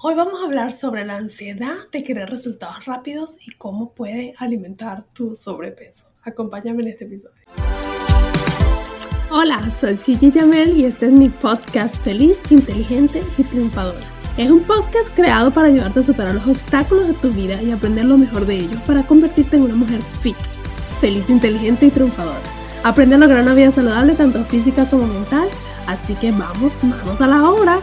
Hoy vamos a hablar sobre la ansiedad de querer resultados rápidos y cómo puede alimentar tu sobrepeso. Acompáñame en este episodio. Hola, soy Gigi Jamel y este es mi podcast Feliz, Inteligente y Triunfadora. Es un podcast creado para ayudarte a superar los obstáculos de tu vida y aprender lo mejor de ellos para convertirte en una mujer fit, feliz, inteligente y triunfadora. Aprende a lograr una vida saludable tanto física como mental, así que vamos, vamos a la obra.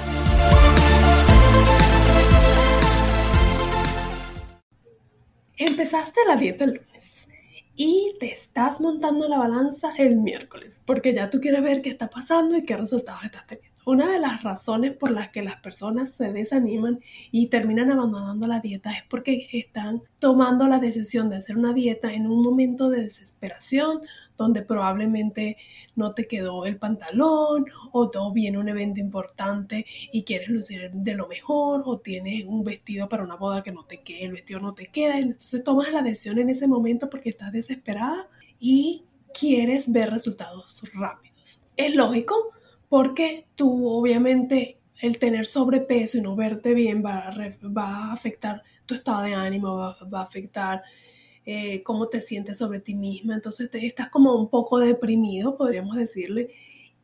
Empezaste la dieta el lunes y te estás montando la balanza el miércoles porque ya tú quieres ver qué está pasando y qué resultados estás teniendo. Una de las razones por las que las personas se desaniman y terminan abandonando la dieta es porque están tomando la decisión de hacer una dieta en un momento de desesperación donde probablemente no te quedó el pantalón o todo viene un evento importante y quieres lucir de lo mejor o tienes un vestido para una boda que no te quede, el vestido no te queda, entonces tomas la decisión en ese momento porque estás desesperada y quieres ver resultados rápidos. Es lógico porque tú obviamente el tener sobrepeso y no verte bien va a, va afectar tu estado de ánimo, va, va a afectar eh, cómo te sientes sobre ti misma. Entonces estás como un poco deprimido, podríamos decirle,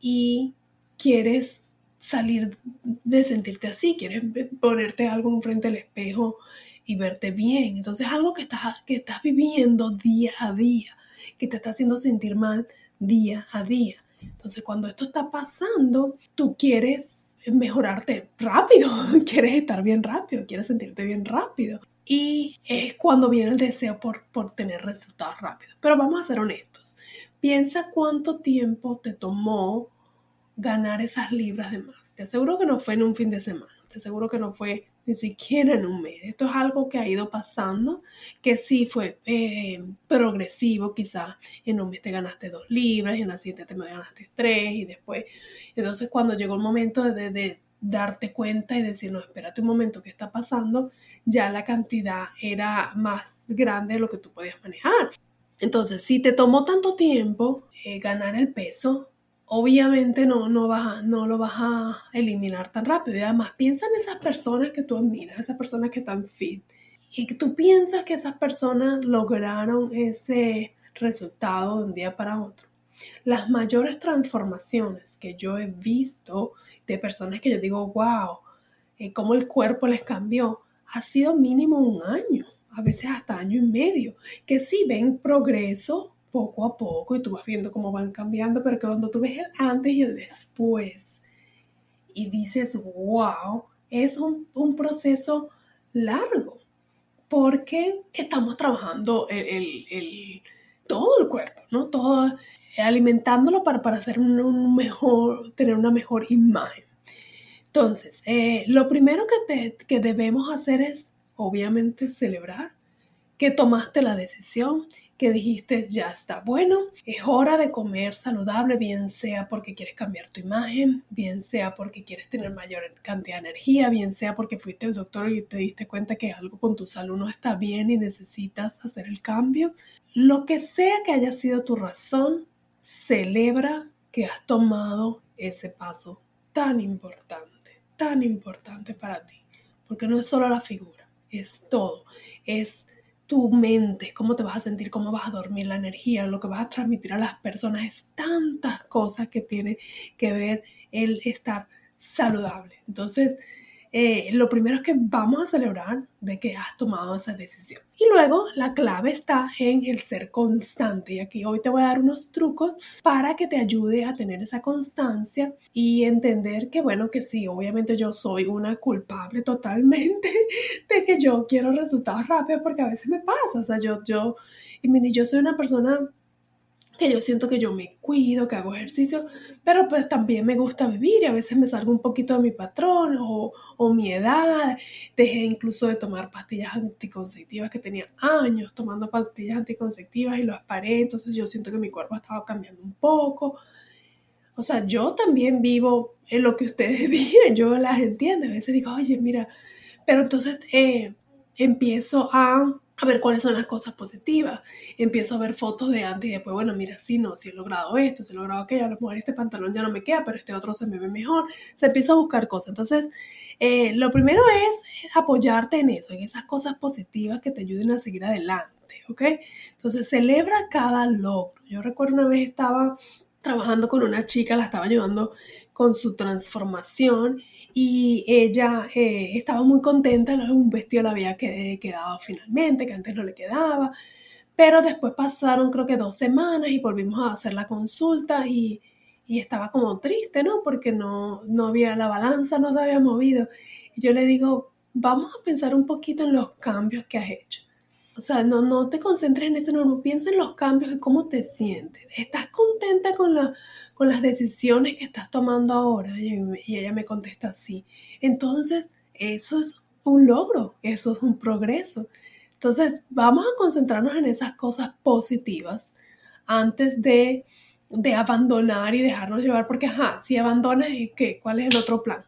y quieres salir de sentirte así, quieres ponerte algo enfrente del espejo y verte bien. Entonces algo que estás, que estás viviendo día a día, que te está haciendo sentir mal día a día. Entonces cuando esto está pasando, tú quieres mejorarte rápido, quieres estar bien rápido, quieres sentirte bien rápido. Y es cuando viene el deseo por, por tener resultados rápidos. Pero vamos a ser honestos. Piensa cuánto tiempo te tomó ganar esas libras de más. Te aseguro que no fue en un fin de semana. Te aseguro que no fue ni siquiera en un mes. Esto es algo que ha ido pasando, que sí fue eh, progresivo, quizás en un mes te ganaste dos libras, y en la siguiente te ganaste tres, y después, entonces cuando llegó el momento de, de darte cuenta y decir, no, espérate un momento, ¿qué está pasando? Ya la cantidad era más grande de lo que tú podías manejar. Entonces, si te tomó tanto tiempo eh, ganar el peso, obviamente no, no, vas no lo vas a eliminar tan rápido. Y además, piensa en esas personas que tú admiras, esas personas que están fit. Y tú piensas que esas personas lograron ese resultado de un día para otro. Las mayores transformaciones que yo he visto de personas que yo digo, wow, eh, cómo el cuerpo les cambió, ha sido mínimo un año, a veces hasta año y medio, que sí ven progreso poco a poco y tú vas viendo cómo van cambiando, pero que cuando tú ves el antes y el después y dices, wow, es un, un proceso largo, porque estamos trabajando el, el, todo el cuerpo, ¿no? Todo, alimentándolo para, para hacer un mejor, tener una mejor imagen. Entonces, eh, lo primero que, que debemos hacer es, obviamente, celebrar que tomaste la decisión, que dijiste ya está bueno, es hora de comer saludable, bien sea porque quieres cambiar tu imagen, bien sea porque quieres tener mayor cantidad de energía, bien sea porque fuiste al doctor y te diste cuenta que algo con tu salud no está bien y necesitas hacer el cambio. Lo que sea que haya sido tu razón, celebra que has tomado ese paso tan importante, tan importante para ti, porque no es solo la figura, es todo, es tu mente, cómo te vas a sentir, cómo vas a dormir, la energía, lo que vas a transmitir a las personas, es tantas cosas que tiene que ver el estar saludable. Entonces, eh, lo primero es que vamos a celebrar de que has tomado esa decisión. Y luego la clave está en el ser constante. Y aquí hoy te voy a dar unos trucos para que te ayude a tener esa constancia y entender que, bueno, que sí, obviamente yo soy una culpable totalmente de que yo quiero resultados rápidos porque a veces me pasa. O sea, yo, yo, y mire, yo soy una persona que yo siento que yo me cuido, que hago ejercicio, pero pues también me gusta vivir y a veces me salgo un poquito de mi patrón o, o mi edad. Dejé incluso de tomar pastillas anticonceptivas que tenía años tomando pastillas anticonceptivas y las paré, entonces yo siento que mi cuerpo estaba cambiando un poco. O sea, yo también vivo en lo que ustedes viven, yo las entiendo. A veces digo, oye, mira, pero entonces eh, empiezo a, a, ver cuáles son las cosas positivas. Empiezo a ver fotos de antes y después, bueno, mira, sí, no, si he logrado esto, si he logrado aquello, a lo mejor este pantalón ya no me queda, pero este otro se me ve mejor. Se empieza a buscar cosas. Entonces, eh, lo primero es apoyarte en eso, en esas cosas positivas que te ayuden a seguir adelante. ¿Ok? Entonces celebra cada logro. Yo recuerdo una vez estaba trabajando con una chica, la estaba ayudando con su transformación y ella eh, estaba muy contenta, un vestido le había quedado finalmente, que antes no le quedaba, pero después pasaron creo que dos semanas y volvimos a hacer la consulta y, y estaba como triste, ¿no? Porque no, no había, la balanza no se había movido. Y yo le digo, vamos a pensar un poquito en los cambios que has hecho. O sea, no, no te concentres en eso, no, piensa en los cambios y cómo te sientes. ¿Estás contenta con, la, con las decisiones que estás tomando ahora? Y, y ella me contesta así. Entonces, eso es un logro, eso es un progreso. Entonces, vamos a concentrarnos en esas cosas positivas antes de, de abandonar y dejarnos llevar, porque, ajá, si abandonas, ¿qué? ¿cuál es el otro plan?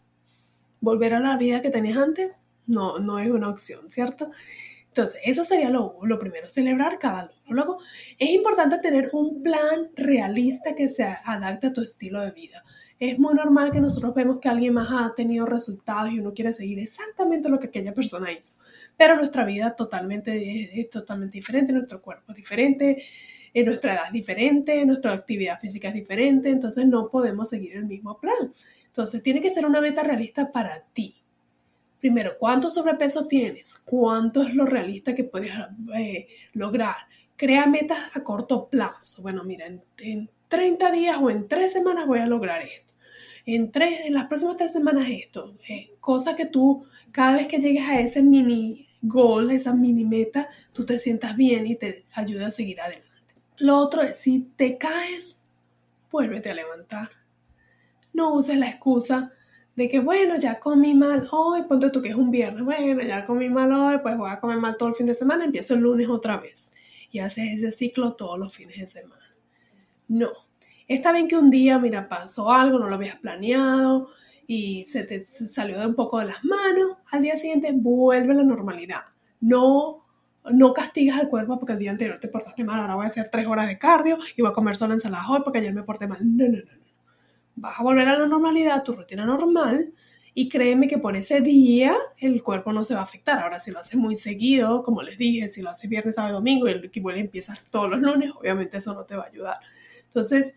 ¿Volver a la vida que tenías antes? No, no es una opción, ¿cierto? Entonces, eso sería lo, primero, celebrar cada logro. Luego, es importante tener un plan realista que se adapte a tu estilo de vida. Es muy normal que nosotros vemos que alguien más ha tenido resultados y uno quiere seguir exactamente lo que aquella persona hizo. Pero nuestra vida es totalmente diferente, nuestro cuerpo es diferente, eh, nuestra edad es diferente, nuestra actividad física es diferente, entonces no podemos seguir el mismo plan. Entonces, tiene que ser una meta realista para ti. Primero, ¿cuánto sobrepeso tienes? ¿Cuánto es lo realista que puedes eh, lograr? Crea metas a corto plazo. Bueno, mira, en, en, 30 días o en 3 semanas voy a lograr esto. En, tres, en las próximas 3 semanas esto. Eh, cosa que tú, cada vez que llegues a ese mini goal, esa mini meta, tú te sientas bien y te ayuda a seguir adelante. Lo otro es, si te caes, vuélvete a levantar. No uses la excusa de que, bueno, ya comí mal hoy, ponte tú que es un viernes, bueno, ya comí mal hoy, pues voy a comer mal todo el fin de semana, empiezo el lunes otra vez. Y haces ese ciclo todos los fines de semana. No. Está bien que un día, mira, pasó algo, no lo habías planeado y se te salió de un poco de las manos, al día siguiente vuelve a la normalidad. No, no castigas al cuerpo porque el día anterior te portaste mal, ahora voy a hacer tres horas de cardio y voy a comer solo ensalada hoy porque ayer me porté mal. No, no, no vas a volver a la normalidad, tu rutina normal, y créeme que por ese día el cuerpo no se va a afectar. Ahora, si lo haces muy seguido, como les dije, si lo haces viernes, sábado, domingo y el vuelve a empezar todos los lunes, obviamente eso no te va a ayudar. Entonces,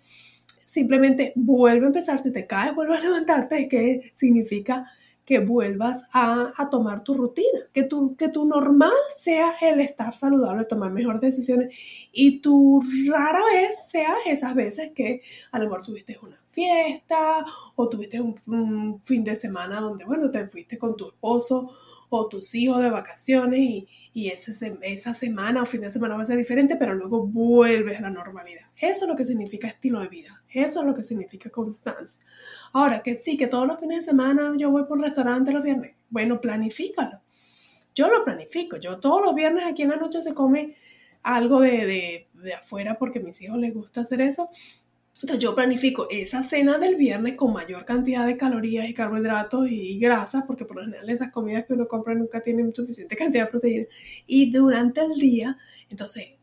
simplemente vuelve a empezar. Si te caes, vuelve a levantarte, que significa que vuelvas a, a, tomar tu rutina, que tu, que tu normal sea el estar saludable, tomar mejores decisiones y tu rara vez sea esas veces que a lo mejor tuviste una fiesta o tuviste un, fin de semana donde, bueno, te fuiste con tu esposo o tus hijos de vacaciones y, y ese, esa semana o fin de semana va a ser diferente, pero luego vuelves a la normalidad. Eso es lo que significa estilo de vida. Eso es lo que significa constancia. Ahora, que sí, que todos los fines de semana yo voy por un restaurante los viernes. Bueno, planifícalo. Yo lo planifico. Yo todos los viernes aquí en la noche se come algo de, de, de afuera porque mis hijos les gusta hacer eso. Entonces yo planifico esa cena del viernes con mayor cantidad de calorías y carbohidratos y grasas, porque por lo general esas comidas que uno compra nunca tienen suficiente cantidad de proteínas. Y durante el día, entonces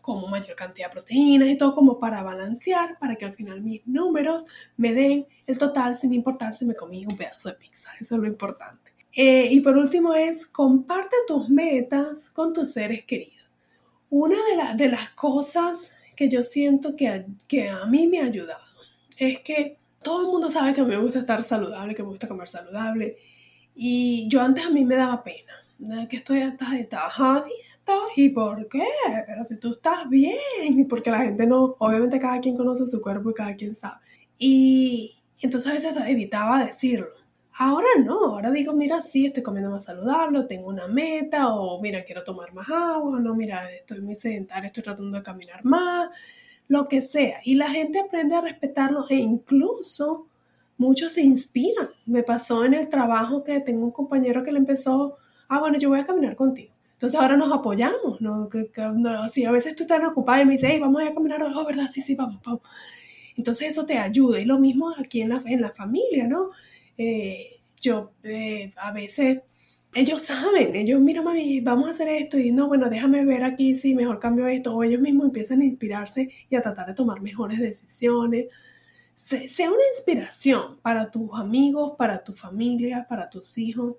como mayor cantidad de proteínas y todo como para balancear, para que al final mis números me den el total sin importar si me comí un pedazo de pizza. Eso es lo importante. Eh, y por último es comparte tus metas con tus seres queridos. Una de, la, de las cosas que yo siento que a, que a mí me ha ayudado es que todo el mundo sabe que a mí me gusta estar saludable, que me gusta comer saludable. Y yo antes a mí me daba pena, que estoy a dieta, a dieta, ¿y por qué? Pero si tú estás bien, porque la gente no, obviamente cada quien conoce su cuerpo y cada quien sabe. Y entonces a veces evitaba decirlo. Ahora no, ahora digo, mira, sí, estoy comiendo más saludable, tengo una meta, o mira, quiero tomar más agua, no, mira, estoy muy sedentaria, estoy tratando de caminar más, lo que sea. Y la gente aprende a respetarlo e incluso muchos se inspiran. Me pasó en el trabajo que tengo un compañero que le empezó, ah, bueno, yo voy a caminar contigo. Entonces ahora nos apoyamos, ¿no? Que, si a veces tú estás ocupada y me dices, hey, vamos a caminar, oh, ¿verdad? Sí, sí, vamos, vamos. Entonces eso te ayuda. Y lo mismo aquí en la, en la familia, ¿no? Eh, yo eh, a veces, ellos saben, ellos, mira, mami, vamos a hacer esto y no, bueno, déjame ver aquí si mejor cambio esto. O ellos mismos empiezan a inspirarse y a tratar de tomar mejores decisiones sea una inspiración para tus amigos, para tu familia, para tus hijos.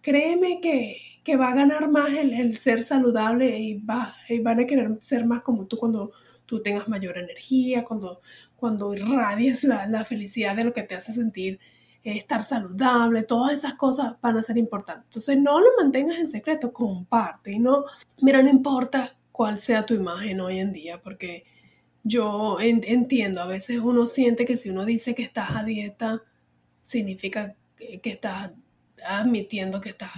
Créeme que, va a ganar más el, ser saludable y, va, van a querer ser más como tú cuando tú tengas mayor energía, cuando, cuando irradies la, felicidad de lo que te hace sentir estar saludable, todas esas cosas van a ser importantes. Entonces no lo mantengas en secreto, comparte no, mira, no importa cuál sea tu imagen hoy en día, porque yo entiendo, a veces uno siente que si uno dice que estás a dieta, significa que, estás admitiendo que estás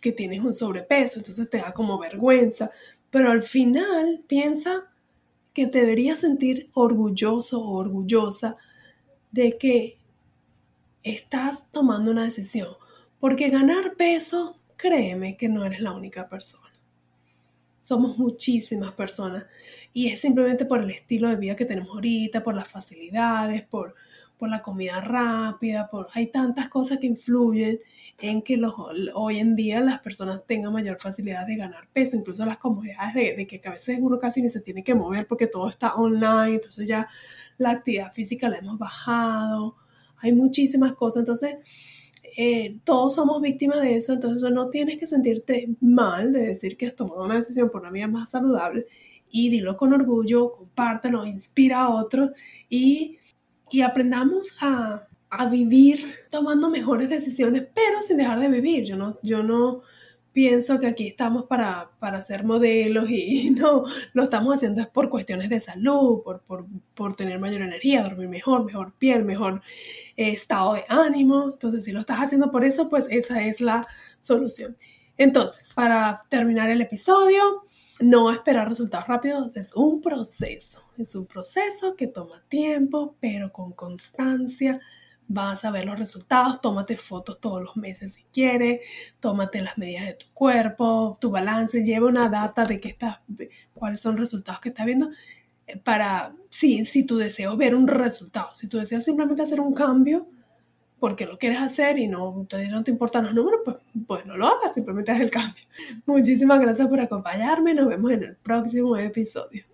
que tienes un sobrepeso, entonces te da como vergüenza, pero al final piensa que te deberías sentir orgulloso o orgullosa de que estás tomando una decisión, porque ganar peso, créeme que no eres la única persona. Somos muchísimas personas y es simplemente por el estilo de vida que tenemos ahorita, por las facilidades, por, por la comida rápida, por, hay tantas cosas que influyen en que los, hoy en día las personas tengan mayor facilidad de ganar peso, incluso las comodidades de, que a veces uno casi ni se tiene que mover porque todo está online, entonces ya la actividad física la hemos bajado, hay muchísimas cosas, entonces eh, todos somos víctimas de eso, entonces no tienes que sentirte mal de decir que has tomado una decisión por una vida más saludable. Y dilo con orgullo, compártelo, inspira a otros. Y, y aprendamos a, a, vivir tomando mejores decisiones, pero sin dejar de vivir. Yo no, yo no pienso que aquí estamos para, para ser modelos y, no, lo estamos haciendo es por cuestiones de salud, por, por, por tener mayor energía, dormir mejor, mejor piel, mejor eh, estado de ánimo. Entonces, si lo estás haciendo por eso, pues esa es la solución. Entonces, para terminar el episodio, no esperar resultados rápidos es un proceso, es un proceso que toma tiempo, pero con constancia vas a ver los resultados. Tómate fotos todos los meses si quieres, tómate las medidas de tu cuerpo, tu balance, lleva una data de qué estás, cuáles son los resultados que estás viendo eh, para, sí, si tu deseo ver un resultado, si tú deseas simplemente hacer un cambio, porque lo quieres hacer y no, no te importan los números, pues, pues no lo hagas, simplemente haz el cambio. Muchísimas gracias por acompañarme, nos vemos en el próximo episodio.